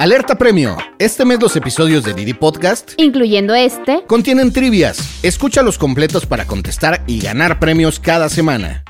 Alerta Premio. Este mes los episodios de Didi Podcast, incluyendo este, contienen trivias. Escucha los completos para contestar y ganar premios cada semana.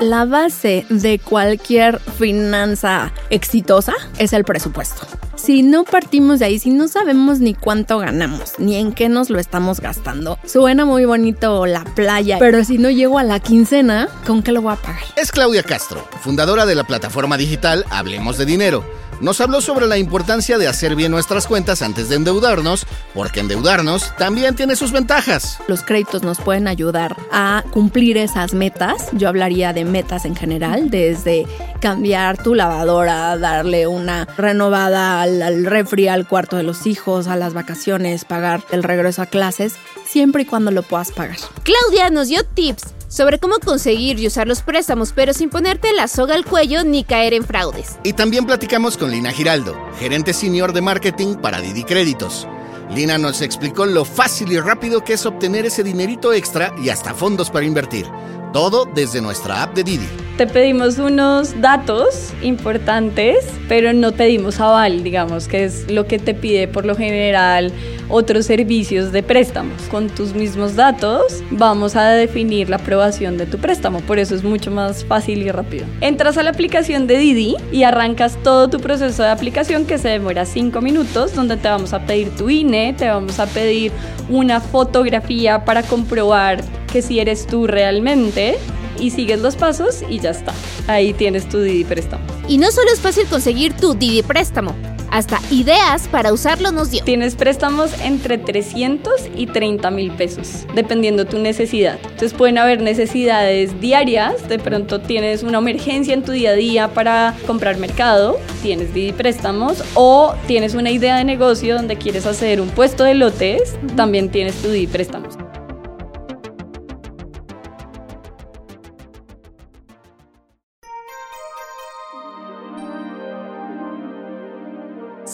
La base de cualquier finanza exitosa es el presupuesto si no partimos de ahí, si no sabemos ni cuánto ganamos, ni en qué nos lo estamos gastando, suena muy bonito la playa, pero si no llego a la quincena, ¿con qué lo voy a pagar? Es Claudia Castro, fundadora de la plataforma digital Hablemos de Dinero nos habló sobre la importancia de hacer bien nuestras cuentas antes de endeudarnos, porque endeudarnos también tiene sus ventajas. Los créditos nos pueden ayudar a cumplir esas metas. Yo hablaría de metas en general, desde cambiar tu lavadora, darle una renovada al, al refri, al cuarto de los hijos, a las vacaciones, pagar el regreso a clases, siempre y cuando lo puedas pagar. Claudia nos dio tips sobre cómo conseguir y usar los préstamos, pero sin ponerte la soga al cuello ni caer en fraudes. Y también platicamos con Lina Giraldo, gerente senior de marketing para Didi Créditos. Lina nos explicó lo fácil y rápido que es obtener ese dinerito extra y hasta fondos para invertir. Todo desde nuestra app de Didi. Te pedimos unos datos importantes, pero no pedimos aval, digamos, que es lo que te pide por lo general otros servicios de préstamos. Con tus mismos datos vamos a definir la aprobación de tu préstamo, por eso es mucho más fácil y rápido. Entras a la aplicación de Didi y arrancas todo tu proceso de aplicación que se demora 5 minutos, donde te vamos a pedir tu INE, te vamos a pedir una fotografía para comprobar que si eres tú realmente y sigues los pasos y ya está. Ahí tienes tu Didi préstamo. Y no solo es fácil conseguir tu Didi préstamo, hasta ideas para usarlo nos dio. Tienes préstamos entre 300 y 30 mil pesos, dependiendo tu necesidad. Entonces pueden haber necesidades diarias, de pronto tienes una emergencia en tu día a día para comprar mercado, tienes Didi préstamos, o tienes una idea de negocio donde quieres hacer un puesto de lotes, también tienes tu Didi préstamos.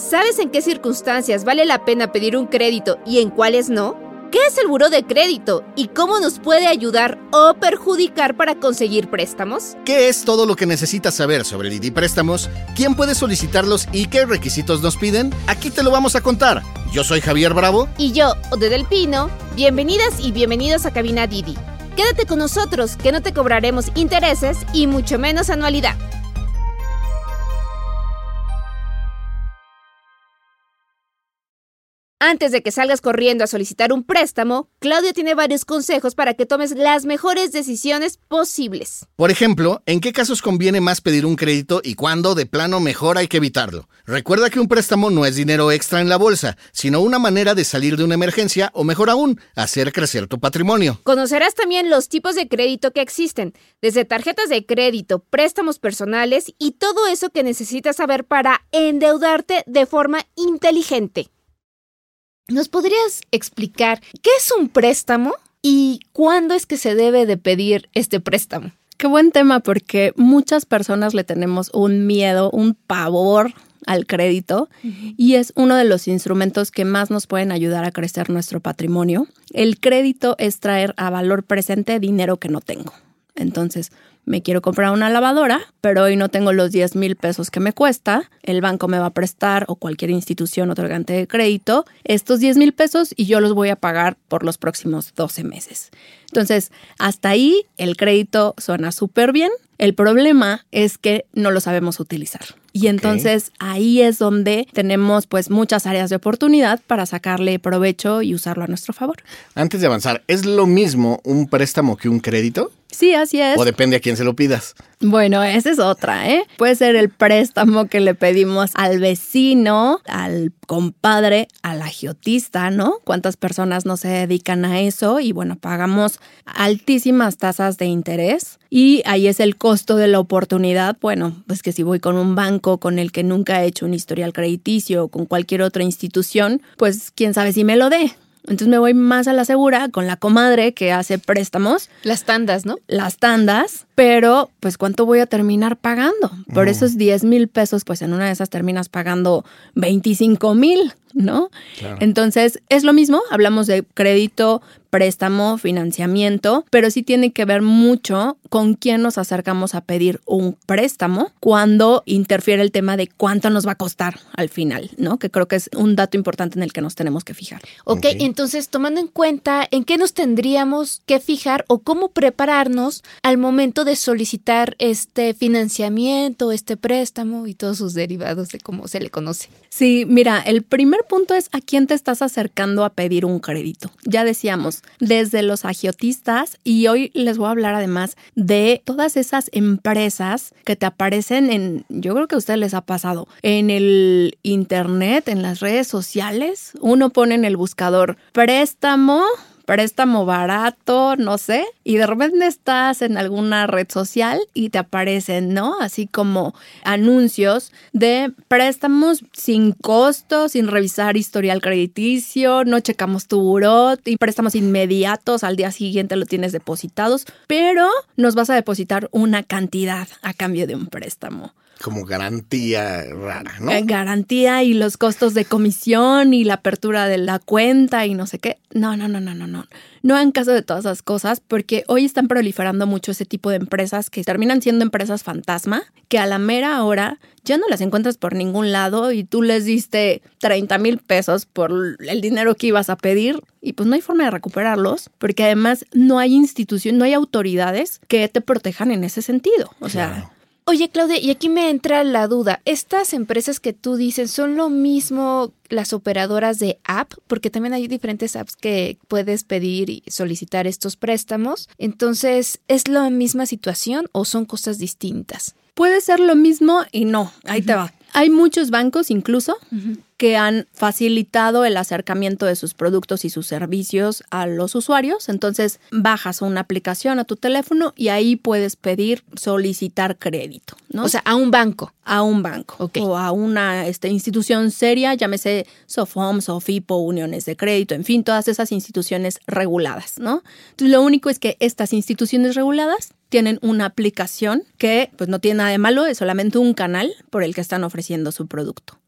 ¿Sabes en qué circunstancias vale la pena pedir un crédito y en cuáles no? ¿Qué es el buro de crédito y cómo nos puede ayudar o perjudicar para conseguir préstamos? ¿Qué es todo lo que necesitas saber sobre Didi Préstamos? ¿Quién puede solicitarlos y qué requisitos nos piden? Aquí te lo vamos a contar. Yo soy Javier Bravo. Y yo, Ode del Pino. Bienvenidas y bienvenidos a Cabina Didi. Quédate con nosotros, que no te cobraremos intereses y mucho menos anualidad. Antes de que salgas corriendo a solicitar un préstamo, Claudia tiene varios consejos para que tomes las mejores decisiones posibles. Por ejemplo, ¿en qué casos conviene más pedir un crédito y cuándo de plano mejor hay que evitarlo? Recuerda que un préstamo no es dinero extra en la bolsa, sino una manera de salir de una emergencia o mejor aún, hacer crecer tu patrimonio. Conocerás también los tipos de crédito que existen, desde tarjetas de crédito, préstamos personales y todo eso que necesitas saber para endeudarte de forma inteligente. ¿Nos podrías explicar qué es un préstamo y cuándo es que se debe de pedir este préstamo? Qué buen tema porque muchas personas le tenemos un miedo, un pavor al crédito y es uno de los instrumentos que más nos pueden ayudar a crecer nuestro patrimonio. El crédito es traer a valor presente dinero que no tengo. Entonces, me quiero comprar una lavadora, pero hoy no tengo los 10 mil pesos que me cuesta, el banco me va a prestar o cualquier institución otorgante de crédito estos 10 mil pesos y yo los voy a pagar por los próximos 12 meses. Entonces, hasta ahí el crédito suena súper bien. El problema es que no lo sabemos utilizar. Y entonces ahí es donde tenemos pues muchas áreas de oportunidad para sacarle provecho y usarlo a nuestro favor. Antes de avanzar, ¿es lo mismo un préstamo que un crédito? Sí, así es. O depende a quién se lo pidas. Bueno, esa es otra, ¿eh? Puede ser el préstamo que le pedimos al vecino, al compadre, al agiotista, ¿no? ¿Cuántas personas no se dedican a eso? Y bueno, pagamos altísimas tasas de interés y ahí es el costo de la oportunidad. Bueno, pues que si voy con un banco con el que nunca he hecho un historial crediticio o con cualquier otra institución, pues quién sabe si me lo dé. Entonces me voy más a la segura con la comadre que hace préstamos. Las tandas, ¿no? Las tandas, pero pues ¿cuánto voy a terminar pagando? Por esos 10 mil pesos, pues en una de esas terminas pagando 25 mil. ¿No? Claro. Entonces, es lo mismo, hablamos de crédito, préstamo, financiamiento, pero sí tiene que ver mucho con quién nos acercamos a pedir un préstamo cuando interfiere el tema de cuánto nos va a costar al final, ¿no? Que creo que es un dato importante en el que nos tenemos que fijar. Ok, Ok. entonces tomando en cuenta en qué nos tendríamos que fijar o cómo prepararnos al momento de solicitar este financiamiento, este préstamo y todos sus derivados de cómo se le conoce. Sí, mira, el primer punto es a quién te estás acercando a pedir un crédito. Ya decíamos, desde los agiotistas y hoy les voy a hablar además de todas esas empresas que te aparecen en, yo creo que a ustedes les ha pasado, en el internet, en las redes sociales. Uno pone en el buscador préstamo préstamo barato, no sé, y de repente estás en alguna red social y te aparecen, ¿no? Así como anuncios de préstamos sin costo, sin revisar historial crediticio, no checamos tu buró y préstamos inmediatos, al día siguiente lo tienes depositados, pero nos vas a depositar una cantidad a cambio de un préstamo. Como garantía rara, ¿no? Eh, garantía y los costos de comisión y la apertura de la cuenta y no sé qué. No, no, no, no, no, no. No hagan caso de todas esas cosas porque hoy están proliferando mucho ese tipo de empresas que terminan siendo empresas fantasma, que a la mera hora ya no las encuentras por ningún lado y tú les diste 30 mil pesos por el dinero que ibas a pedir y pues no hay forma de recuperarlos porque además no hay institución, no hay autoridades que te protejan en ese sentido. O sea, Claro. Oye, Claudia, y aquí me entra la duda. ¿Estas empresas que tú dices son lo mismo las operadoras de app? Porque también hay diferentes apps que puedes pedir y solicitar estos préstamos. Entonces, ¿es la misma situación o son cosas distintas? Puede ser lo mismo y no, ahí te va. Hay muchos bancos incluso que han facilitado el acercamiento de sus productos y sus servicios a los usuarios. Entonces bajas una aplicación a tu teléfono y ahí puedes pedir solicitar crédito, ¿no? O sea, a un banco. a un banco o a una este, institución seria, llámese Sofom, Sofipo, uniones de crédito, en fin, todas esas instituciones reguladas, ¿no? Entonces, lo único es que estas instituciones reguladas tienen una aplicación que pues no tiene nada de malo, es solamente un canal por el que están ofreciendo su producto.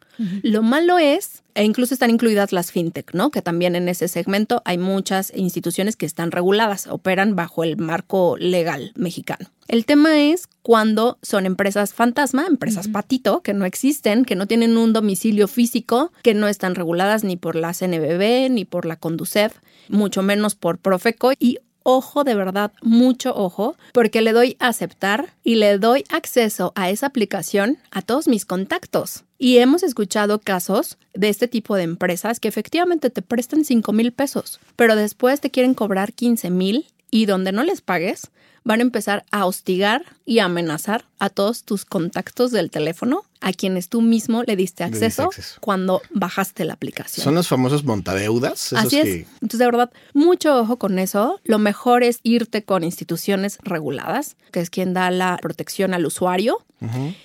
Lo malo es, e incluso están incluidas las fintech, ¿no? Que también en ese segmento hay muchas instituciones que están reguladas, operan bajo el marco legal mexicano. El tema es cuando son empresas fantasma, empresas patito, que no existen, que no tienen un domicilio físico, que no están reguladas ni por la CNBB ni por la Conducef, mucho menos por Profeco y ojo, de verdad, mucho ojo, porque le doy aceptar y le doy acceso a esa aplicación a todos mis contactos. Y hemos escuchado casos de este tipo de empresas que efectivamente te prestan 5 mil pesos, pero después te quieren cobrar 15 mil y donde no les pagues, van a empezar a hostigar y amenazar a todos tus contactos del teléfono a quienes tú mismo le diste Le diste acceso, cuando bajaste la aplicación. Son los famosos montadeudas. Esos Así es. que Entonces, de verdad, mucho ojo con eso. Lo mejor es irte con instituciones reguladas, que es quien da la protección al usuario.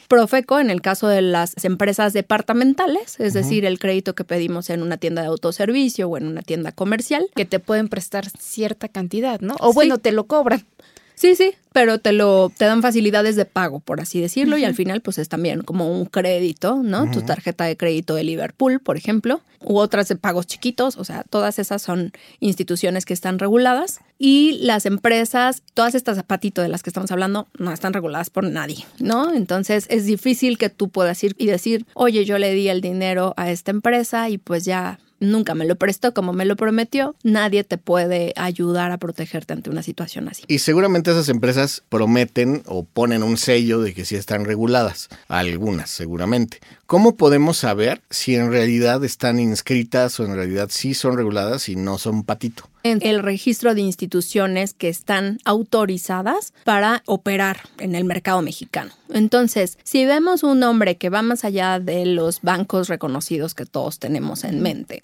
Profeco, en el caso de las empresas departamentales, es decir, el crédito que pedimos en una tienda de autoservicio o en una tienda comercial. Que te pueden prestar cierta cantidad, ¿no? O Sí. bueno, te lo cobran. Sí, sí, pero te lo te dan facilidades de pago, por así decirlo, y al final pues es también como un crédito, ¿no? Tu tarjeta de crédito de Liverpool, por ejemplo, u otras de pagos chiquitos, o sea, todas esas son instituciones que están reguladas y las empresas, todas estas zapatitos de las que estamos hablando, no están reguladas por nadie, ¿no? Entonces es difícil que tú puedas ir y decir, oye, yo le di el dinero a esta empresa y pues ya nunca me lo prestó como me lo prometió, nadie te puede ayudar a protegerte ante una situación así. Y seguramente esas empresas prometen o ponen un sello de que sí están reguladas. Algunas, seguramente. ¿Cómo podemos saber si en realidad están inscritas o en realidad sí son reguladas y no son patito? en el registro de instituciones que están autorizadas para operar en el mercado mexicano. Entonces, si vemos un nombre que va más allá de los bancos reconocidos que todos tenemos en mente,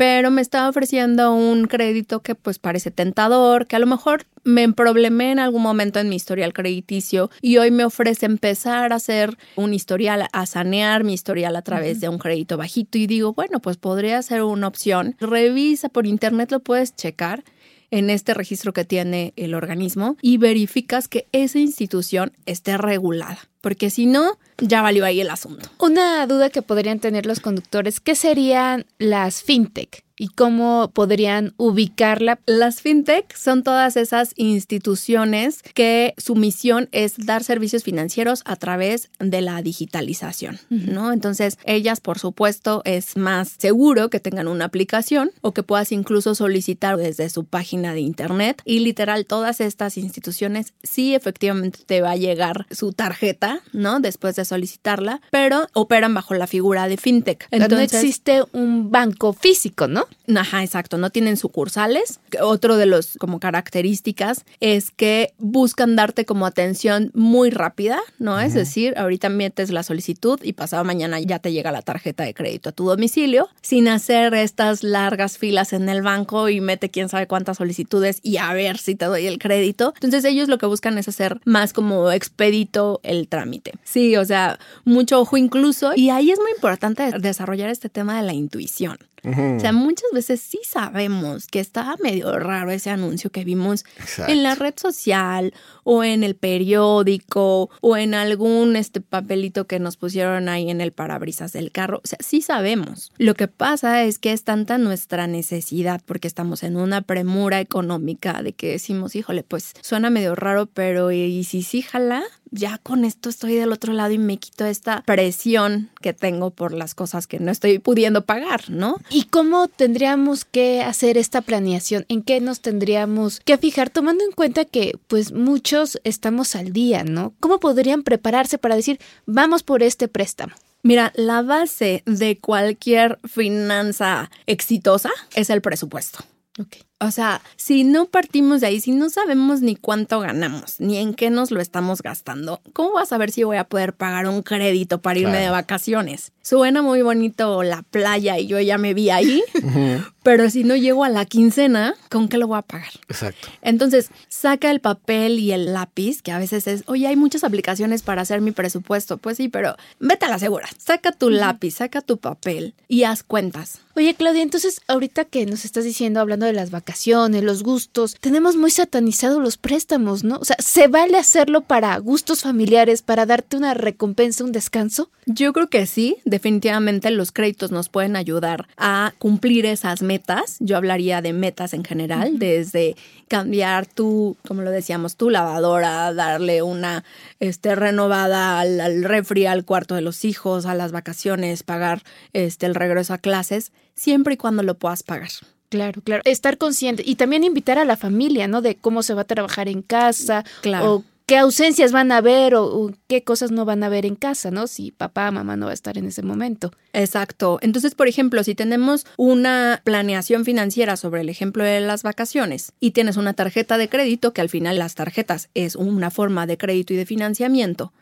pero me está ofreciendo un crédito que pues parece tentador, que a lo mejor me problemé en algún momento en mi historial crediticio y hoy me ofrece empezar a hacer un historial, a sanear mi historial a través de un crédito bajito y digo, bueno, pues podría ser una opción. Revisa por internet, lo puedes checar. En este registro que tiene el organismo y verificas que esa institución esté regulada porque si no, ya valió ahí el asunto. Una duda que podrían tener los conductores, ¿qué serían las fintech? Y cómo podrían ubicarla. Las fintech son todas esas instituciones que su misión es dar servicios financieros a través de la digitalización, ¿no? Entonces, ellas, por supuesto, es más seguro que tengan una aplicación o que puedas incluso solicitar desde su página de internet y literal todas estas instituciones sí efectivamente te va a llegar su tarjeta, ¿no? Después de solicitarla, pero operan bajo la figura de fintech. Entonces, no existe un banco físico, ¿no? Ajá, exacto, no tienen sucursales. Otro de los como características es que buscan darte como atención muy rápida, ¿no? Es decir, ahorita metes la solicitud y pasado mañana ya te llega la tarjeta de crédito a tu domicilio, sin hacer estas largas filas en el banco y mete quién sabe cuántas solicitudes y a ver si te doy el crédito. Entonces ellos lo que buscan es hacer más como expedito el trámite. Sí, o sea, mucho ojo incluso. Y ahí es muy importante desarrollar este tema de la intuición. O sea, muchas veces sí sabemos que estaba medio raro ese anuncio que vimos en la red social o en el periódico o en algún este papelito que nos pusieron ahí en el parabrisas del carro. O sea, sí sabemos. Lo que pasa es que es tanta nuestra necesidad porque estamos en una premura económica de que decimos, híjole, pues suena medio raro, pero ¿y si sí jala? Ya con esto estoy del otro lado y me quito esta presión que tengo por las cosas que no estoy pudiendo pagar, ¿no? ¿Y cómo tendríamos que hacer esta planeación? ¿En qué nos tendríamos que fijar tomando en cuenta que pues muchos estamos al día, ¿no? ¿Cómo podrían prepararse para decir, vamos por este préstamo? Mira, la base de cualquier finanza exitosa es el presupuesto. Okay. O sea, si no partimos de ahí, si no sabemos ni cuánto ganamos, ni en qué nos lo estamos gastando, ¿cómo vas a ver si voy a poder pagar un crédito para irme de vacaciones? Suena muy bonito la playa y yo ya me vi ahí, pero si no llego a la quincena, ¿con qué lo voy a pagar? Exacto. Entonces, saca el papel y el lápiz, que a veces es, oye, hay muchas aplicaciones para hacer mi presupuesto. Pues sí, pero vete a la segura. Saca tu lápiz, saca tu papel y haz cuentas. Oye, Claudia, entonces ahorita que nos estás diciendo, hablando de las vacaciones, los gustos, tenemos muy satanizados los préstamos, ¿no? O sea, ¿se vale hacerlo para gustos familiares, para darte una recompensa, un descanso? Yo creo que sí, definitivamente los créditos nos pueden ayudar a cumplir esas metas. Yo hablaría de metas en general, desde cambiar tu, como lo decíamos, tu lavadora, darle una este, renovada al, al refri, al cuarto de los hijos, a las vacaciones, pagar este, el regreso a clases, siempre y cuando lo puedas pagar. Claro, claro. Estar consciente y también invitar a la familia, ¿no? De cómo se va a trabajar en casa claro. o qué ausencias van a haber o, qué cosas no van a haber en casa, ¿no? Si papá, mamá no va a estar en ese momento. Exacto. Entonces, por ejemplo, si tenemos una planeación financiera sobre el ejemplo de las vacaciones y tienes una tarjeta de crédito, que al final las tarjetas es una forma de crédito y de financiamiento,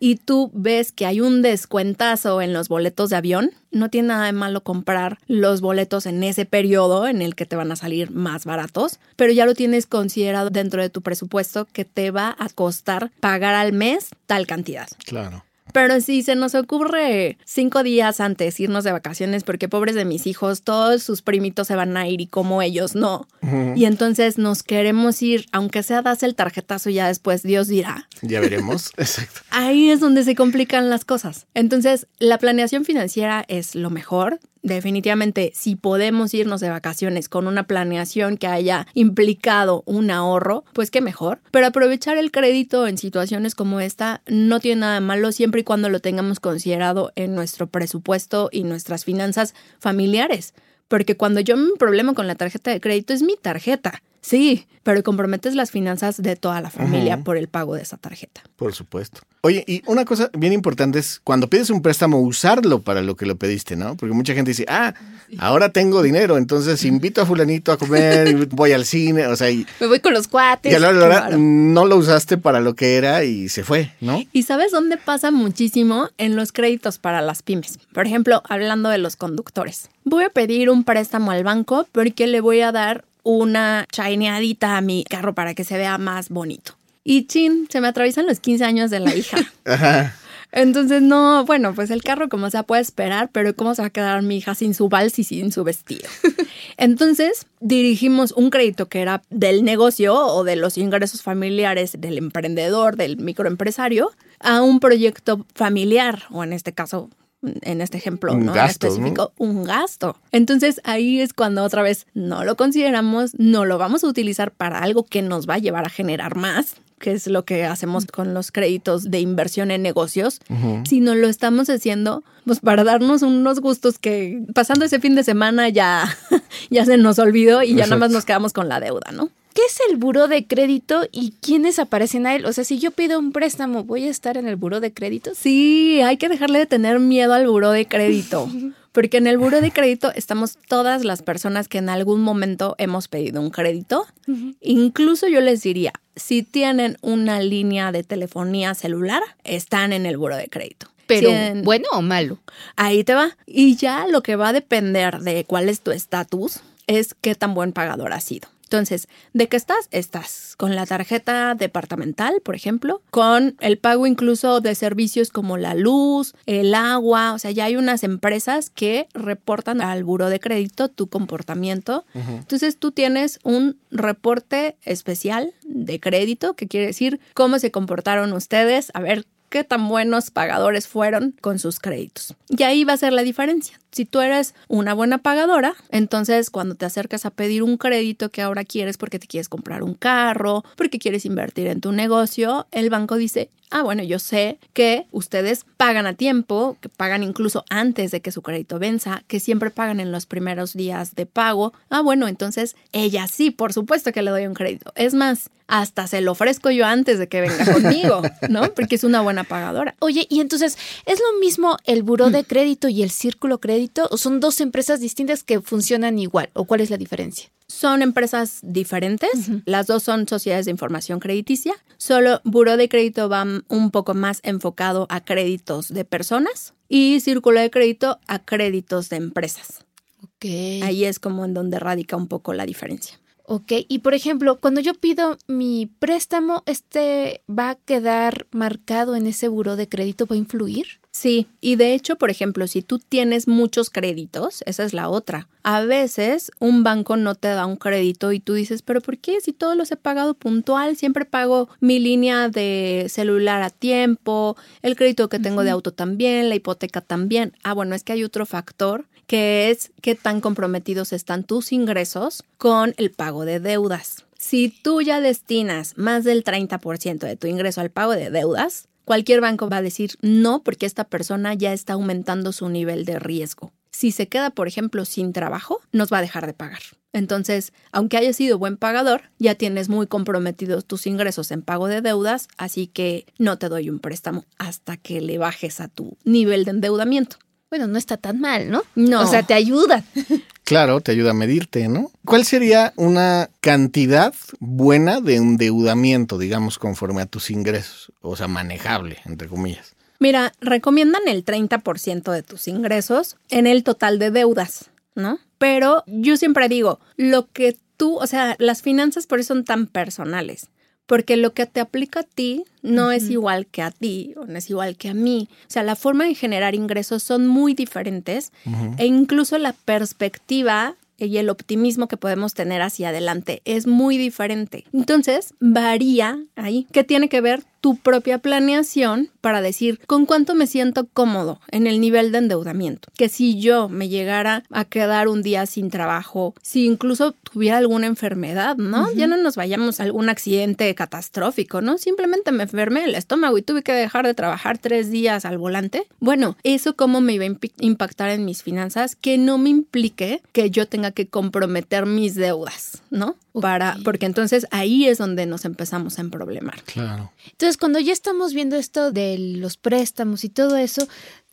y tú ves que hay un descuentazo en los boletos de avión, no tiene nada de malo comprar los boletos en ese periodo en el que te van a salir más baratos, pero ya lo tienes considerado dentro de tu presupuesto que te va a costar pagar al mes tal cantidad. Claro. Pero si se nos ocurre cinco días antes irnos de vacaciones, porque pobres de mis hijos, todos sus primitos se van a ir y como ellos no. Y entonces nos queremos ir, aunque sea das el tarjetazo ya después, Dios dirá. Ya veremos, exacto. Ahí es donde se complican las cosas. Entonces, la planeación financiera es lo mejor definitivamente si podemos irnos de vacaciones con una planeación que haya implicado un ahorro, pues qué mejor. Pero aprovechar el crédito en situaciones como esta no tiene nada de malo siempre y cuando lo tengamos considerado en nuestro presupuesto y nuestras finanzas familiares. Porque cuando yo me problema con la tarjeta de crédito es mi tarjeta. Sí, pero comprometes las finanzas de toda la familia por el pago de esa tarjeta. Por supuesto. Oye, y una cosa bien importante es cuando pides un préstamo, usarlo para lo que lo pediste, ¿no? Porque mucha gente dice, ah, ahora tengo dinero, entonces invito a fulanito a comer, voy al cine, o sea, y, me voy con los cuates. Y a la hora no lo usaste para lo que era y se fue, ¿no? ¿Y sabes dónde pasa muchísimo? En los créditos para las pymes. Por ejemplo, hablando de los conductores. Voy a pedir un préstamo al banco porque le voy a dar una chaineadita a mi carro para que se vea más bonito. Y chin, se me atraviesan los 15 años de la hija. Ajá. Entonces, no, bueno, pues el carro como sea puede esperar, pero ¿cómo se va a quedar mi hija sin su vals y sin su vestido? Entonces, dirigimos un crédito que era del negocio o de los ingresos familiares del emprendedor, del microempresario, a un proyecto familiar, o en este caso en este ejemplo, Un ¿no? En gasto, específico, un gasto. Entonces ahí es cuando otra vez no lo consideramos, no lo vamos a utilizar para algo que nos va a llevar a generar más, que es lo que hacemos con los créditos de inversión en negocios, sino lo estamos haciendo pues para darnos unos gustos que pasando ese fin de semana ya, ya se nos olvidó y ya nada más nos quedamos con la deuda, ¿no? ¿Qué es el buró de crédito y quiénes aparecen a él? O sea, si yo pido un préstamo, ¿voy a estar en el buró de créditos? Sí, hay que dejarle de tener miedo al buró de crédito. Porque en el buró de crédito estamos todas las personas que en algún momento hemos pedido un crédito. Incluso yo les diría, si tienen una línea de telefonía celular, están en el buró de crédito. Pero, Si en- ¿bueno o malo? Ahí te va. Y ya lo que va a depender de cuál es tu estatus es qué tan buen pagador has sido. Entonces, ¿de qué estás? Estás con la tarjeta departamental, por ejemplo, con el pago incluso de servicios como la luz, el agua, o sea, ya hay unas empresas que reportan al buro de crédito tu comportamiento. Entonces, tú tienes un reporte especial de crédito, que quiere decir cómo se comportaron ustedes, a ver qué tan buenos pagadores fueron con sus créditos. Y ahí va a ser la diferencia. Si tú eres una buena pagadora, entonces cuando te acercas a pedir un crédito que ahora quieres porque te quieres comprar un carro, porque quieres invertir en tu negocio, el banco dice, ah, bueno, yo sé que ustedes pagan a tiempo, que pagan incluso antes de que su crédito venza, que siempre pagan en los primeros días de pago. Ah, bueno, entonces ella sí, por supuesto que le doy un crédito. Es más, hasta se lo ofrezco yo antes de que venga conmigo, ¿no? Porque es una buena pagadora. Oye, y entonces, ¿es lo mismo el buró de crédito y el círculo crédito? ¿O son dos empresas distintas que funcionan igual? ¿O cuál es la diferencia? Son empresas diferentes, las dos son sociedades de información crediticia, solo Buró de Crédito va un poco más enfocado a créditos de personas y Círculo de Crédito a créditos de empresas. Ahí es como en donde radica un poco la diferencia. Ok, y por ejemplo, cuando yo pido mi préstamo, ¿este va a quedar marcado en ese buró de crédito? ¿Va a influir? Sí, y de hecho, por ejemplo, si tú tienes muchos créditos, esa es la otra. A veces un banco no te da un crédito y tú dices, pero ¿por qué? Si todos los he pagado puntual, siempre pago mi línea de celular a tiempo, el crédito que tengo de auto también, la hipoteca también. Ah, bueno, es que hay otro factor que es qué tan comprometidos están tus ingresos con el pago de deudas. Si tú ya destinas más del 30% de tu ingreso al pago de deudas, cualquier banco va a decir no porque esta persona ya está aumentando su nivel de riesgo. Si se queda, por ejemplo, sin trabajo, nos va a dejar de pagar. Entonces, aunque haya sido buen pagador, ya tienes muy comprometidos tus ingresos en pago de deudas, así que no te doy un préstamo hasta que le bajes a tu nivel de endeudamiento. Bueno, no está tan mal, ¿no? No. O sea, te ayuda. Claro, te ayuda a medirte, ¿no? ¿Cuál sería una cantidad buena de endeudamiento, digamos, conforme a tus ingresos? O sea, manejable, entre comillas. Mira, recomiendan el 30% de tus ingresos en el total de deudas, ¿no? Pero yo siempre digo, lo que tú, o sea, las finanzas por eso son tan personales, porque lo que te aplica a ti no es igual que a ti o no es igual que a mí. O sea, la forma de generar ingresos son muy diferentes e incluso la perspectiva y el optimismo que podemos tener hacia adelante es muy diferente. Entonces, varía ahí. ¿Qué tiene que ver tu propia planeación para decir con cuánto me siento cómodo en el nivel de endeudamiento? Que si yo me llegara a quedar un día sin trabajo, si incluso tuviera alguna enfermedad, ¿no? Ya no nos vayamos a algún accidente catastrófico, ¿no? Simplemente me enfermé el estómago y tuve que dejar de trabajar tres días al volante. Bueno, eso cómo me iba a impactar en mis finanzas, que no me implique que yo tenga que comprometer mis deudas, ¿no? Para, porque entonces ahí es donde nos empezamos a emproblemar. Claro. Entonces, cuando ya estamos viendo esto de los préstamos y todo eso,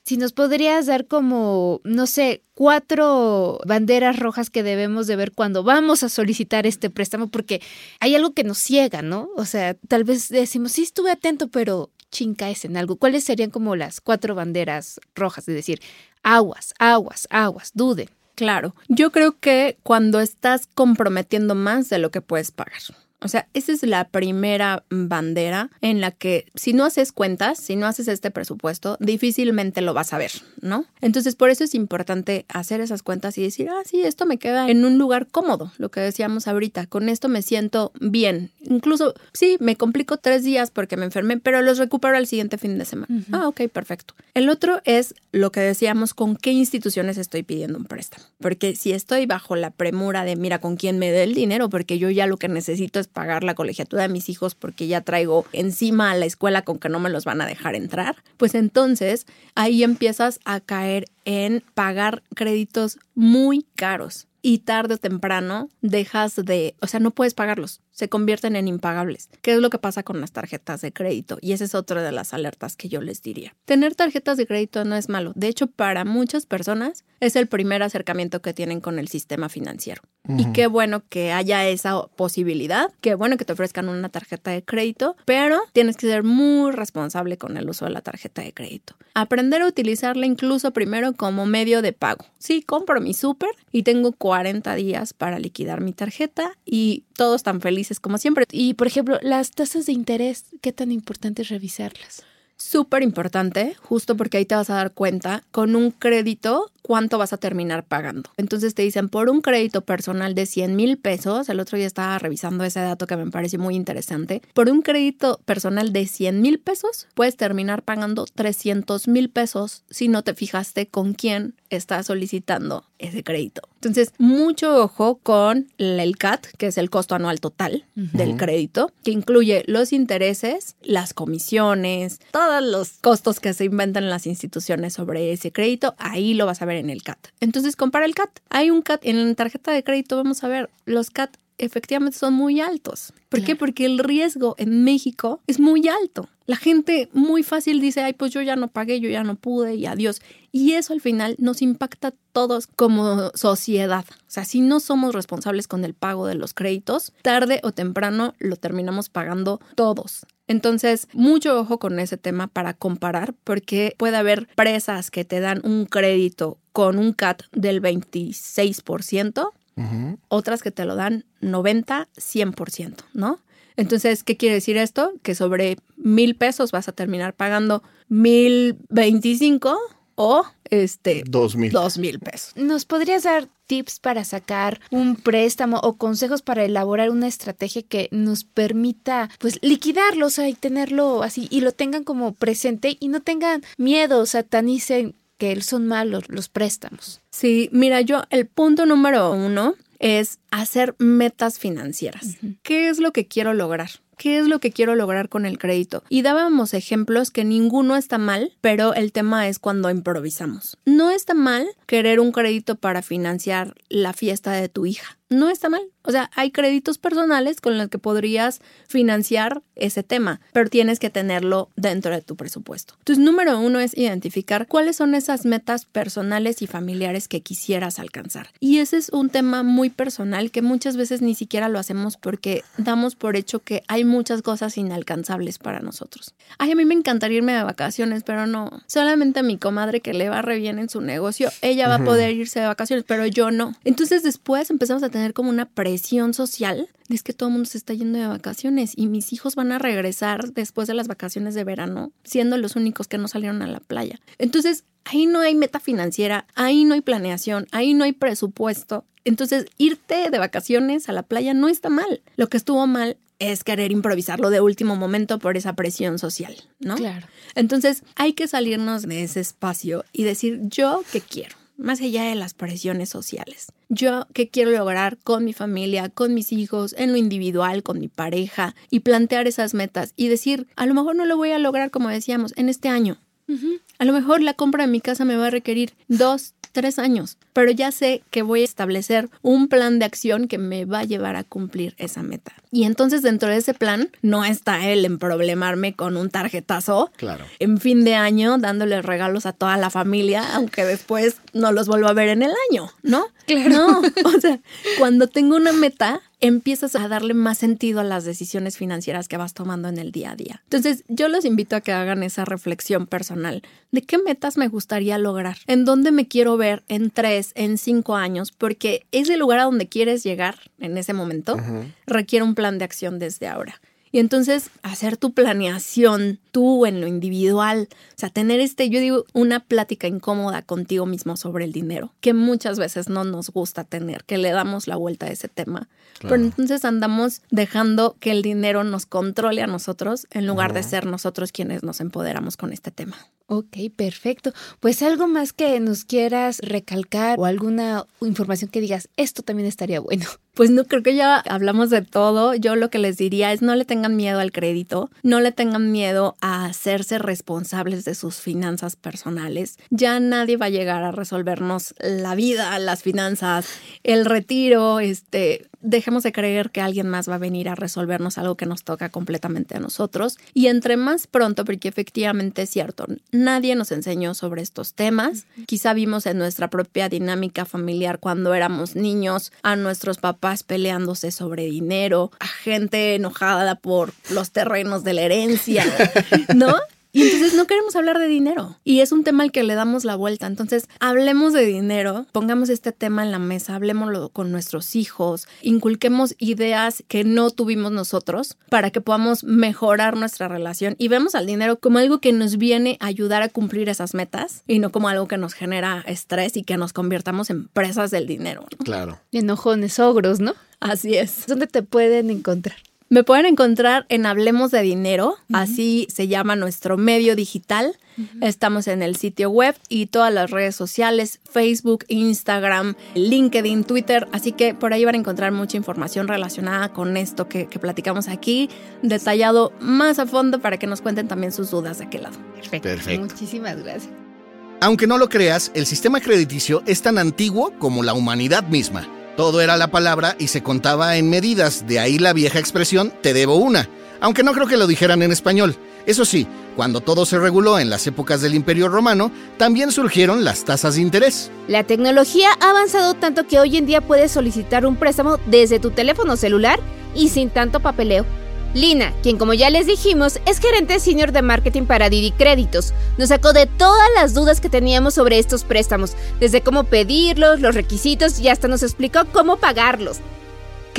si nos podrías dar como, no sé, cuatro banderas rojas que debemos de ver cuando vamos a solicitar este préstamo, porque hay algo que nos ciega, ¿no? O sea, tal vez decimos, sí estuve atento, pero chinca es en algo. ¿Cuáles serían como las cuatro banderas rojas? Es decir, aguas, aguas, aguas, duden. Claro, yo creo que cuando estás comprometiendo más de lo que puedes pagar. O sea, esa es la primera bandera en la que si no haces cuentas, si no haces este presupuesto, difícilmente lo vas a ver, ¿no? Entonces, por eso es importante hacer esas cuentas y decir, ah, sí, esto me queda en un lugar cómodo, lo que decíamos ahorita, con esto me siento bien. Incluso, sí, me complico tres días porque me enfermé, pero los recupero al siguiente fin de semana. Ah, ok, perfecto. El otro es lo que decíamos, con qué instituciones estoy pidiendo un préstamo. Porque si estoy bajo la premura de, mira, con quién me dé el dinero, porque yo ya lo que necesito es pagar la colegiatura de mis hijos porque ya traigo encima a la escuela con que no me los van a dejar entrar, pues entonces ahí empiezas a caer en pagar créditos muy caros y tarde o temprano dejas de, o sea, no puedes pagarlos se convierten en impagables. ¿Qué es lo que pasa con las tarjetas de crédito? Y esa es otra de las alertas que yo les diría. Tener tarjetas de crédito no es malo. De hecho, para muchas personas es el primer acercamiento que tienen con el sistema financiero. Y qué bueno que haya esa posibilidad, qué bueno que te ofrezcan una tarjeta de crédito, pero tienes que ser muy responsable con el uso de la tarjeta de crédito. Aprender a utilizarla incluso primero como medio de pago. Sí, compro mi súper y tengo 40 días para liquidar mi tarjeta y todos están felices como siempre. Y, por ejemplo, las tasas de interés, ¿qué tan importante es revisarlas? Súper importante, justo porque ahí te vas a dar cuenta con un crédito cuánto vas a terminar pagando. Entonces te dicen por un crédito personal de 100 mil pesos, el otro día estaba revisando ese dato que me pareció muy interesante, por un crédito personal de 100 mil pesos puedes terminar pagando 300 mil pesos si no te fijaste con quién estás solicitando ese crédito. Entonces, mucho ojo con el CAT, que es el costo anual total del crédito, que incluye los intereses, las comisiones, todos los costos que se inventan las instituciones sobre ese crédito. Ahí lo vas a ver en el CAT. Entonces, compara el CAT. Hay un CAT en la tarjeta de crédito, vamos a ver, los CAT efectivamente son muy altos. ¿Por qué? Porque el riesgo en México es muy alto. La gente muy fácil dice, ay, pues yo ya no pagué, yo ya no pude y adiós. Y eso al final nos impacta a todos como sociedad. O sea, si no somos responsables con el pago de los créditos, tarde o temprano lo terminamos pagando todos. Entonces, mucho ojo con ese tema para comparar, porque puede haber presas que te dan un crédito con un CAT del 26%, otras que te lo dan 90, 100%, ¿no? Entonces, ¿qué quiere decir esto? Que sobre mil pesos vas a terminar pagando mil veinticinco o este dos mil. dos mil pesos. ¿Nos podrías dar tips para sacar un préstamo o consejos para elaborar una estrategia que nos permita pues liquidarlo, o sea, y tenerlo así y lo tengan como presente y no tengan miedo, satanicen que son malos los préstamos? Sí, mira, yo el punto número uno es hacer metas financieras. ¿Qué es lo que quiero lograr? ¿Qué es lo que quiero lograr con el crédito? Y dábamos ejemplos que ninguno está mal, pero el tema es cuando improvisamos. No está mal querer un crédito para financiar la fiesta de tu hija no está mal. O sea, hay créditos personales con los que podrías financiar ese tema, pero tienes que tenerlo dentro de tu presupuesto. Entonces, número uno es identificar cuáles son esas metas personales y familiares que quisieras alcanzar. Y ese es un tema muy personal que muchas veces ni siquiera lo hacemos porque damos por hecho que hay muchas cosas inalcanzables para nosotros. Ay, a mí me encantaría irme de vacaciones, pero no. Solamente a mi comadre que le va re bien en su negocio, ella va a poder irse de vacaciones, pero yo no. Entonces, después empezamos a tener tener como una presión social es que todo el mundo se está yendo de vacaciones y mis hijos van a regresar después de las vacaciones de verano, siendo los únicos que no salieron a la playa. Entonces, ahí no hay meta financiera, ahí no hay planeación, ahí no hay presupuesto. Entonces, irte de vacaciones a la playa no está mal. Lo que estuvo mal es querer improvisarlo de último momento por esa presión social, ¿no? Claro. Entonces, hay que salirnos de ese espacio y decir, yo qué quiero más allá de las presiones sociales. Yo qué quiero lograr con mi familia, con mis hijos, en lo individual, con mi pareja y plantear esas metas y decir, a lo mejor no lo voy a lograr como decíamos en este año. A lo mejor la compra de mi casa me va a requerir dos, tres años, pero ya sé que voy a establecer un plan de acción que me va a llevar a cumplir esa meta. Y entonces dentro de ese plan no está él en problemarme con un tarjetazo claro. en fin de año dándole regalos a toda la familia, aunque después no los vuelva a ver en el año, ¿no? Claro. No, o sea, cuando tengo una meta, empiezas a darle más sentido a las decisiones financieras que vas tomando en el día a día. Entonces, yo los invito a que hagan esa reflexión personal de qué metas me gustaría lograr, en dónde me quiero ver en tres, en cinco años, porque ese lugar a donde quieres llegar en ese momento requiere un plan de acción desde ahora. Y entonces hacer tu planeación tú en lo individual, o sea, tener este, yo digo, una plática incómoda contigo mismo sobre el dinero, que muchas veces no nos gusta tener, que le damos la vuelta a ese tema. Pero entonces andamos dejando que el dinero nos controle a nosotros en lugar de ser nosotros quienes nos empoderamos con este tema. Ok, perfecto. Pues algo más que nos quieras recalcar o alguna información que digas, esto también estaría bueno. Pues no creo que ya hablamos de todo. Yo lo que les diría es no le tengan miedo al crédito, no le tengan miedo a hacerse responsables de sus finanzas personales. Ya nadie va a llegar a resolvernos la vida, las finanzas, el retiro, este, dejemos de creer que alguien más va a venir a resolvernos algo que nos toca completamente a nosotros. Y entre más pronto, porque efectivamente es cierto, nadie nos enseñó sobre estos temas. Quizá vimos en nuestra propia dinámica familiar cuando éramos niños a nuestros papás peleándose sobre dinero, a gente enojada por los terrenos de la herencia, ¿no? Y entonces no queremos hablar de dinero. Y es un tema al que le damos la vuelta. Entonces, hablemos de dinero, pongamos este tema en la mesa, hablemoslo con nuestros hijos, inculquemos ideas que no tuvimos nosotros para que podamos mejorar nuestra relación y vemos al dinero como algo que nos viene a ayudar a cumplir esas metas y no como algo que nos genera estrés y que nos convirtamos en presas del dinero. Claro. Enojones, ogros, ¿no? Así es. ¿Dónde te pueden encontrar? Me pueden encontrar en Hablemos de Dinero, así se llama nuestro medio digital. Estamos en el sitio web y todas las redes sociales, Facebook, Instagram, LinkedIn, Twitter, así que por ahí van a encontrar mucha información relacionada con esto que, que platicamos aquí, detallado más a fondo para que nos cuenten también sus dudas de aquel lado. Perfecto. Perfecto. Muchísimas gracias. Aunque no lo creas, el sistema crediticio es tan antiguo como la humanidad misma. Todo era la palabra y se contaba en medidas, de ahí la vieja expresión te debo una, aunque no creo que lo dijeran en español. Eso sí, cuando todo se reguló en las épocas del Imperio Romano, también surgieron las tasas de interés. La tecnología ha avanzado tanto que hoy en día puedes solicitar un préstamo desde tu teléfono celular y sin tanto papeleo. Lina, quien como ya les dijimos es gerente senior de marketing para Didi Créditos, nos sacó de todas las dudas que teníamos sobre estos préstamos, desde cómo pedirlos, los requisitos y hasta nos explicó cómo pagarlos.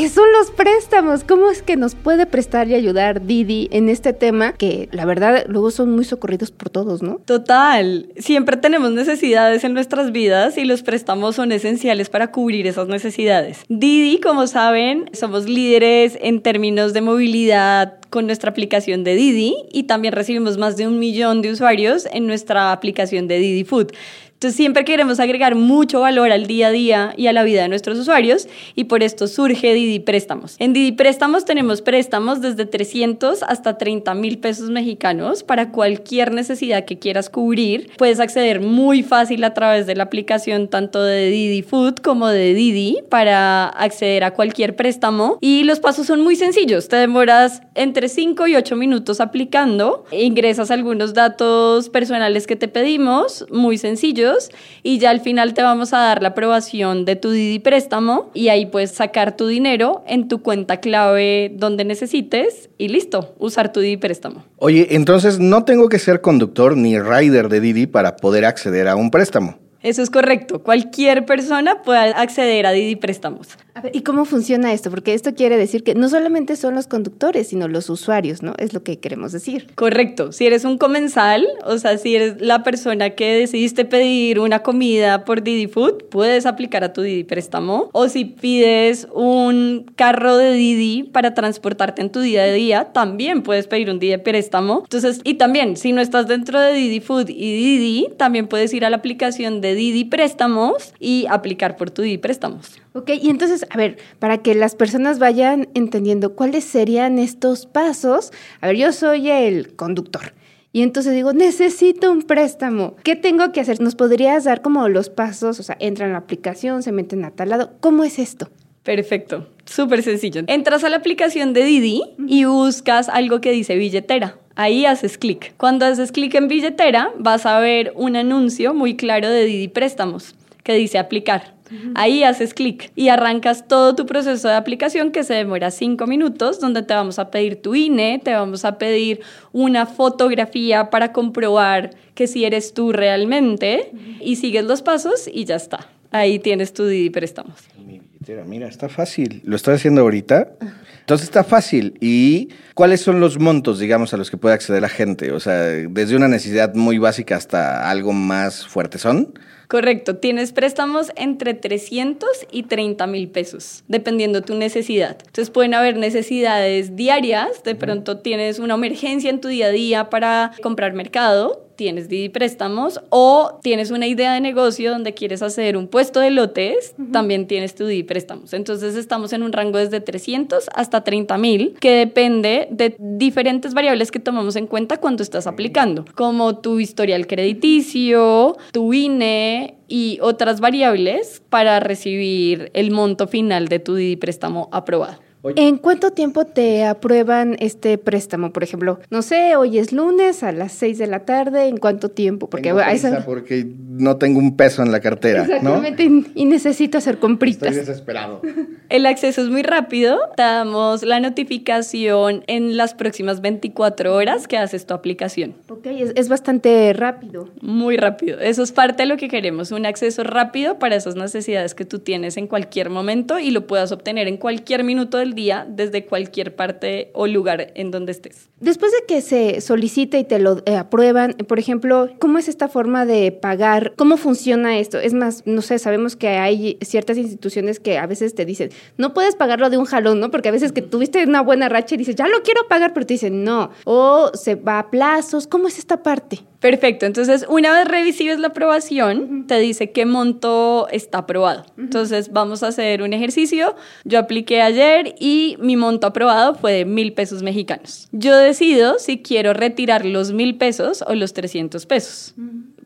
¿Qué son los préstamos? ¿Cómo es que nos puede prestar y ayudar Didi en este tema que la verdad luego son muy socorridos por todos, ¿no? Total, siempre tenemos necesidades en nuestras vidas y los préstamos son esenciales para cubrir esas necesidades. Didi, como saben, somos líderes en términos de movilidad con nuestra aplicación de Didi y también recibimos más de un millón de usuarios en nuestra aplicación de Didi Food. Entonces siempre queremos agregar mucho valor al día a día y a la vida de nuestros usuarios y por esto surge Didi Préstamos. En Didi Préstamos tenemos préstamos desde 300 hasta 30 mil pesos mexicanos para cualquier necesidad que quieras cubrir. Puedes acceder muy fácil a través de la aplicación tanto de Didi Food como de Didi para acceder a cualquier préstamo y los pasos son muy sencillos. Te demoras entre 5 y 8 minutos aplicando, ingresas algunos datos personales que te pedimos, muy sencillos y ya al final te vamos a dar la aprobación de tu Didi préstamo y ahí puedes sacar tu dinero en tu cuenta clave donde necesites y listo, usar tu Didi préstamo. Oye, entonces no tengo que ser conductor ni rider de Didi para poder acceder a un préstamo. Eso es correcto. Cualquier persona puede acceder a Didi Préstamos. A ver, ¿y cómo funciona esto? Porque esto quiere decir que no solamente son los conductores, sino los usuarios, ¿no? Es lo que queremos decir. Correcto. Si eres un comensal, o sea, si eres la persona que decidiste pedir una comida por Didi Food, puedes aplicar a tu Didi Préstamo. O si pides un carro de Didi para transportarte en tu día a día, también puedes pedir un Didi Préstamo. Entonces, y también, si no estás dentro de Didi Food y Didi, también puedes ir a la aplicación de Didi Préstamos y aplicar por tu Didi Préstamos. Ok, y entonces, a ver, para que las personas vayan entendiendo cuáles serían estos pasos, a ver, yo soy el conductor. Y entonces digo, necesito un préstamo. ¿Qué tengo que hacer? ¿Nos podrías dar como los pasos? O sea, entran a la aplicación, se meten a tal lado. ¿Cómo es esto? Perfecto, súper sencillo. Entras a la aplicación de Didi y buscas algo que dice billetera. Ahí haces clic. Cuando haces clic en billetera, vas a ver un anuncio muy claro de Didi Préstamos. Que dice aplicar. Ahí haces clic y arrancas todo tu proceso de aplicación que se demora cinco minutos, donde te vamos a pedir tu INE, te vamos a pedir una fotografía para comprobar que si eres tú realmente y sigues los pasos y ya está. Ahí tienes tu Didi Préstamos. Mira, está fácil. Lo estoy haciendo ahorita. Entonces está fácil. ¿Y cuáles son los montos, digamos, a los que puede acceder la gente? O sea, desde una necesidad muy básica hasta algo más fuerte son. Correcto, tienes préstamos entre 300 y 30 mil pesos, dependiendo tu necesidad. Entonces pueden haber necesidades diarias, de pronto tienes una emergencia en tu día a día para comprar mercado, tienes Didi Préstamos o tienes una idea de negocio donde quieres hacer un puesto de lotes, también tienes tu Didi Préstamos. Entonces estamos en un rango desde 300 hasta 30 mil, que depende de diferentes variables que tomamos en cuenta cuando estás aplicando, como tu historial crediticio, tu INE, y otras variables para recibir el monto final de tu Didi préstamo aprobado. ¿En cuánto tiempo te aprueban este préstamo? Por ejemplo, no sé, hoy es lunes a las 6 de la tarde, ¿en cuánto tiempo? Porque, porque no tengo un peso en la cartera. Exactamente, y necesito hacer compritas. Estoy desesperado. El acceso es muy rápido. Te damos la notificación en las próximas 24 horas que haces tu aplicación. Ok, es, es bastante rápido. Muy rápido. Eso es parte de lo que queremos, un acceso rápido para esas necesidades que tú tienes en cualquier momento y lo puedas obtener en cualquier minuto del día desde cualquier parte o lugar en donde estés. Después de que se solicite y te lo eh, aprueban, por ejemplo, ¿cómo es esta forma de pagar? ¿Cómo funciona esto? Es más, no sé, sabemos que hay ciertas instituciones que a veces te dicen, no puedes pagarlo de un jalón, ¿no? Porque a veces que tuviste una buena racha y dices, ya lo quiero pagar, pero te dicen, no. O se va a plazos. ¿Cómo es esta parte? Perfecto, entonces una vez recibes la aprobación, te dice qué monto está aprobado. Entonces vamos a hacer un ejercicio. Yo apliqué ayer y mi monto aprobado fue de mil pesos mexicanos. Yo decido si quiero retirar los mil pesos o los 300 pesos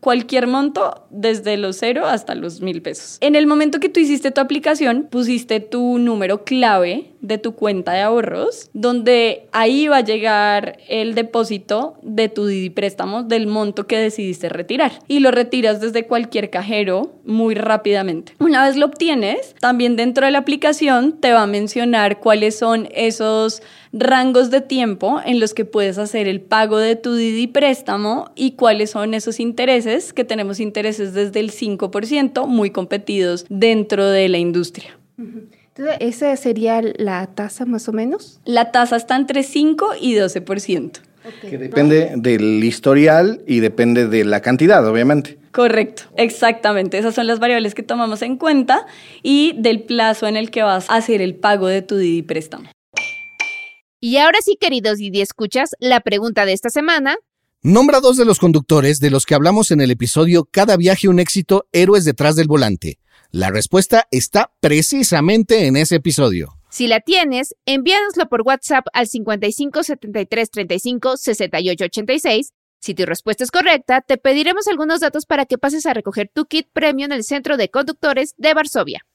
cualquier monto desde los cero hasta los mil pesos. En el momento que tú hiciste tu aplicación, pusiste tu número clave de tu cuenta de ahorros, donde ahí va a llegar el depósito de tu Didi préstamo del monto que decidiste retirar. Y lo retiras desde cualquier cajero muy rápidamente. Una vez lo obtienes, también dentro de la aplicación te va a mencionar cuáles son esos rangos de tiempo en los que puedes hacer el pago de tu Didi préstamo y cuáles son esos intereses, que tenemos intereses desde el 5%, muy competidos dentro de la industria. Entonces, ¿esa sería la tasa más o menos? La tasa está entre 5 y 12%. Que depende del historial y depende de la cantidad, obviamente. Correcto, exactamente. Esas son las variables que tomamos en cuenta y del plazo en el que vas a hacer el pago de tu Didi préstamo. Y ahora sí, queridos Didi escuchas, la pregunta de esta semana. Nombra dos de los conductores de los que hablamos en el episodio Cada viaje un éxito, héroes detrás del volante. La respuesta está precisamente en ese episodio. Si la tienes, envíanoslo por WhatsApp al 55 73 35 68 86. Si tu respuesta es correcta, te pediremos algunos datos para que pases a recoger tu kit premio en el Centro de Conductores de Varsovia.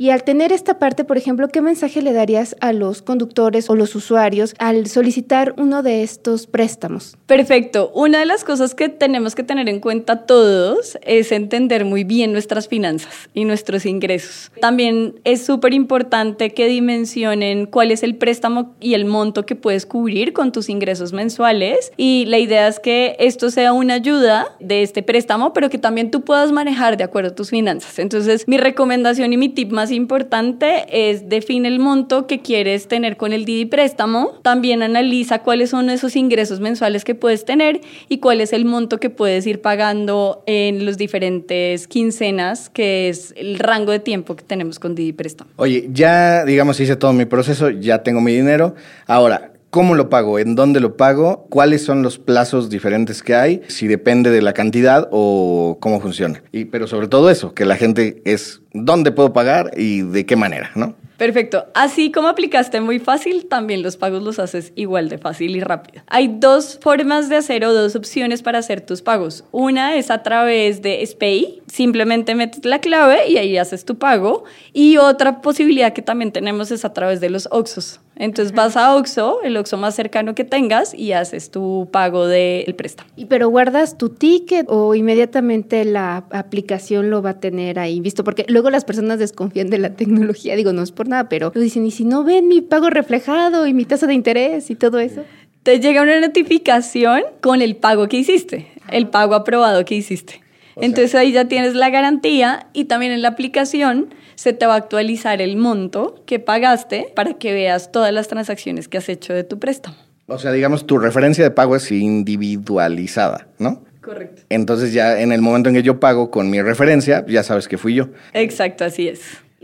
Y al tener esta parte, por ejemplo, ¿qué mensaje le darías a los conductores o los usuarios al solicitar uno de estos préstamos? Perfecto. Una de las cosas que tenemos que tener en cuenta todos es entender muy bien nuestras finanzas y nuestros ingresos. También es súper importante que dimensionen cuál es el préstamo y el monto que puedes cubrir con tus ingresos mensuales. Y la idea es que esto sea una ayuda de este préstamo, pero que también tú puedas manejar de acuerdo a tus finanzas. Entonces, mi recomendación y mi tip más importante es define el monto que quieres tener con el Didi préstamo. También analiza cuáles son esos ingresos mensuales que puedes tener y cuál es el monto que puedes ir pagando en los diferentes quincenas, que es el rango de tiempo que tenemos con Didi préstamo. Oye, ya digamos hice todo mi proceso, ya tengo mi dinero. Ahora, ¿Cómo lo pago? ¿En dónde lo pago? ¿Cuáles son los plazos diferentes que hay? Si depende de la cantidad o cómo funciona. Y, pero sobre todo eso, que la gente es dónde puedo pagar y de qué manera, ¿no? Perfecto. Así como aplicaste muy fácil, también los pagos los haces igual de fácil y rápido. Hay dos formas de hacer o dos opciones para hacer tus pagos. Una es a través de SPAY, simplemente metes la clave y ahí haces tu pago. Y otra posibilidad que también tenemos es a través de los OXOS. Entonces vas a Oxxo, el Oxxo más cercano que tengas, y haces tu pago del préstamo. ¿Y pero guardas tu ticket o inmediatamente la aplicación lo va a tener ahí visto? Porque luego las personas desconfían de la tecnología, digo, no es por nada, pero lo dicen, ¿y si no ven mi pago reflejado y mi tasa de interés y todo eso? Te llega una notificación con el pago que hiciste, el pago aprobado que hiciste. Entonces ahí ya tienes la garantía y también en la aplicación se te va a actualizar el monto que pagaste para que veas todas las transacciones que has hecho de tu préstamo. O sea, digamos, tu referencia de pago es individualizada, ¿no? Correcto. Entonces ya en el momento en que yo pago con mi referencia, ya sabes que fui yo. Exacto, así es.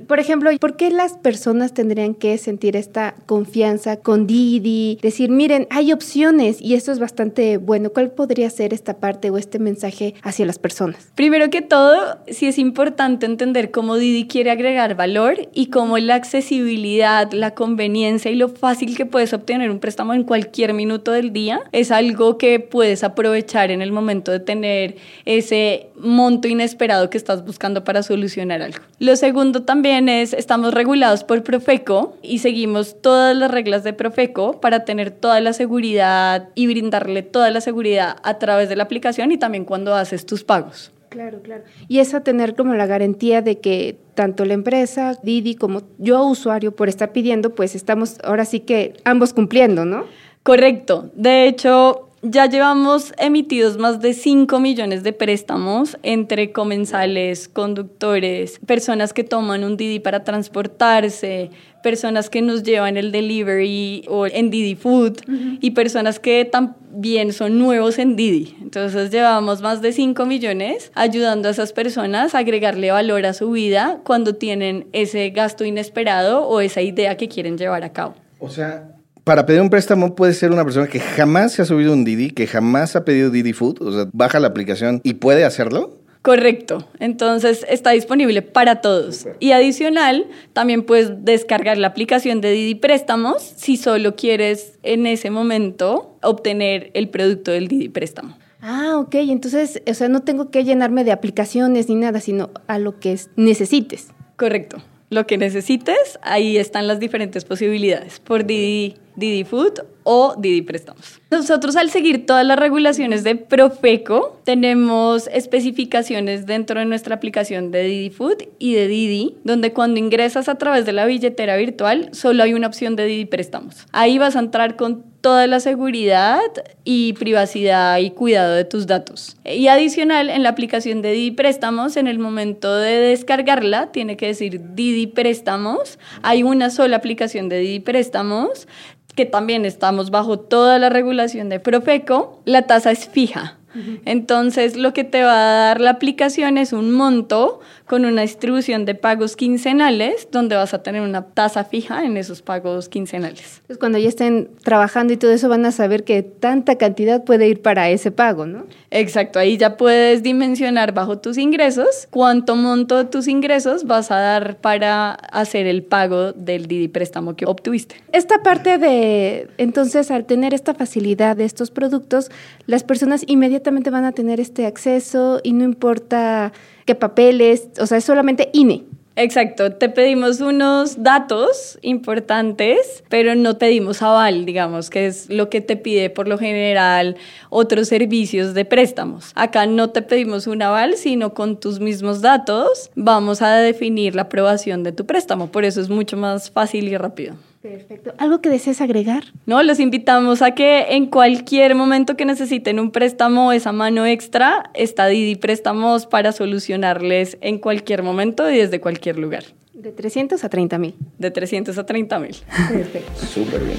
Por ejemplo, ¿por qué las personas tendrían que sentir esta confianza con Didi? Decir, miren, hay opciones y esto es bastante bueno. ¿Cuál podría ser esta parte o este mensaje hacia las personas? Primero que todo, sí es importante entender cómo Didi quiere agregar valor y cómo la accesibilidad, la conveniencia y lo fácil que puedes obtener un préstamo en cualquier minuto del día es algo que puedes aprovechar en el momento de tener ese monto inesperado que estás buscando para solucionar algo. Lo segundo también es, estamos regulados por Profeco y seguimos todas las reglas de Profeco para tener toda la seguridad y brindarle toda la seguridad a través de la aplicación y también cuando haces tus pagos. Claro, claro. Y eso tener como la garantía de que tanto la empresa, Didi, como yo usuario, por estar pidiendo, pues estamos ahora sí que ambos cumpliendo, ¿no? Correcto. De hecho, ya llevamos emitidos más de 5 millones de préstamos entre comensales, conductores, personas que toman un Didi para transportarse, personas que nos llevan el delivery o en Didi Food y personas que también son nuevos en Didi. Entonces llevamos más de 5 millones ayudando a esas personas a agregarle valor a su vida cuando tienen ese gasto inesperado o esa idea que quieren llevar a cabo. O sea, para pedir un préstamo puede ser una persona que jamás se ha subido un Didi, que jamás ha pedido Didi Food, o sea, baja la aplicación y puede hacerlo. Correcto, entonces está disponible para todos. Y adicional, también puedes descargar la aplicación de Didi Préstamos si solo quieres en ese momento obtener el producto del Didi Préstamo. Ah, ok, entonces, o sea, no tengo que llenarme de aplicaciones ni nada, sino a lo que necesites. Correcto, lo que necesites, ahí están las diferentes posibilidades por Didi Didi Food o Didi Préstamos. Nosotros al seguir todas las regulaciones de Profeco, tenemos especificaciones dentro de nuestra aplicación de Didi Food y de Didi, donde cuando ingresas a través de la billetera virtual, solo hay una opción de Didi Préstamos. Ahí vas a entrar con toda la seguridad y privacidad y cuidado de tus datos. Y adicional, en la aplicación de Didi Préstamos, en el momento de descargarla, tiene que decir Didi Préstamos. Hay una sola aplicación de Didi Préstamos que también estamos bajo toda la regulación de Profeco, la tasa es fija. Entonces, lo que te va a dar la aplicación es un monto con una distribución de pagos quincenales, donde vas a tener una tasa fija en esos pagos quincenales. Entonces, cuando ya estén trabajando y todo eso, van a saber que tanta cantidad puede ir para ese pago, ¿no? Exacto, ahí ya puedes dimensionar bajo tus ingresos cuánto monto de tus ingresos vas a dar para hacer el pago del Didi préstamo que obtuviste. Esta parte de, entonces, al tener esta facilidad de estos productos, las personas inmediatamente van a tener este acceso y no importa qué papeles, o sea, es solamente INE. Exacto, te pedimos unos datos importantes, pero no pedimos aval, digamos, que es lo que te pide por lo general otros servicios de préstamos. Acá no te pedimos un aval, sino con tus mismos datos vamos a definir la aprobación de tu préstamo, por eso es mucho más fácil y rápido. Perfecto. ¿Algo que desees agregar? No, los invitamos a que en cualquier momento que necesiten un préstamo, esa mano extra, está Didi Préstamos para solucionarles en cualquier momento y desde cualquier lugar. De 300 a 30 mil. De 300 a 30 mil. Perfecto. Súper bien.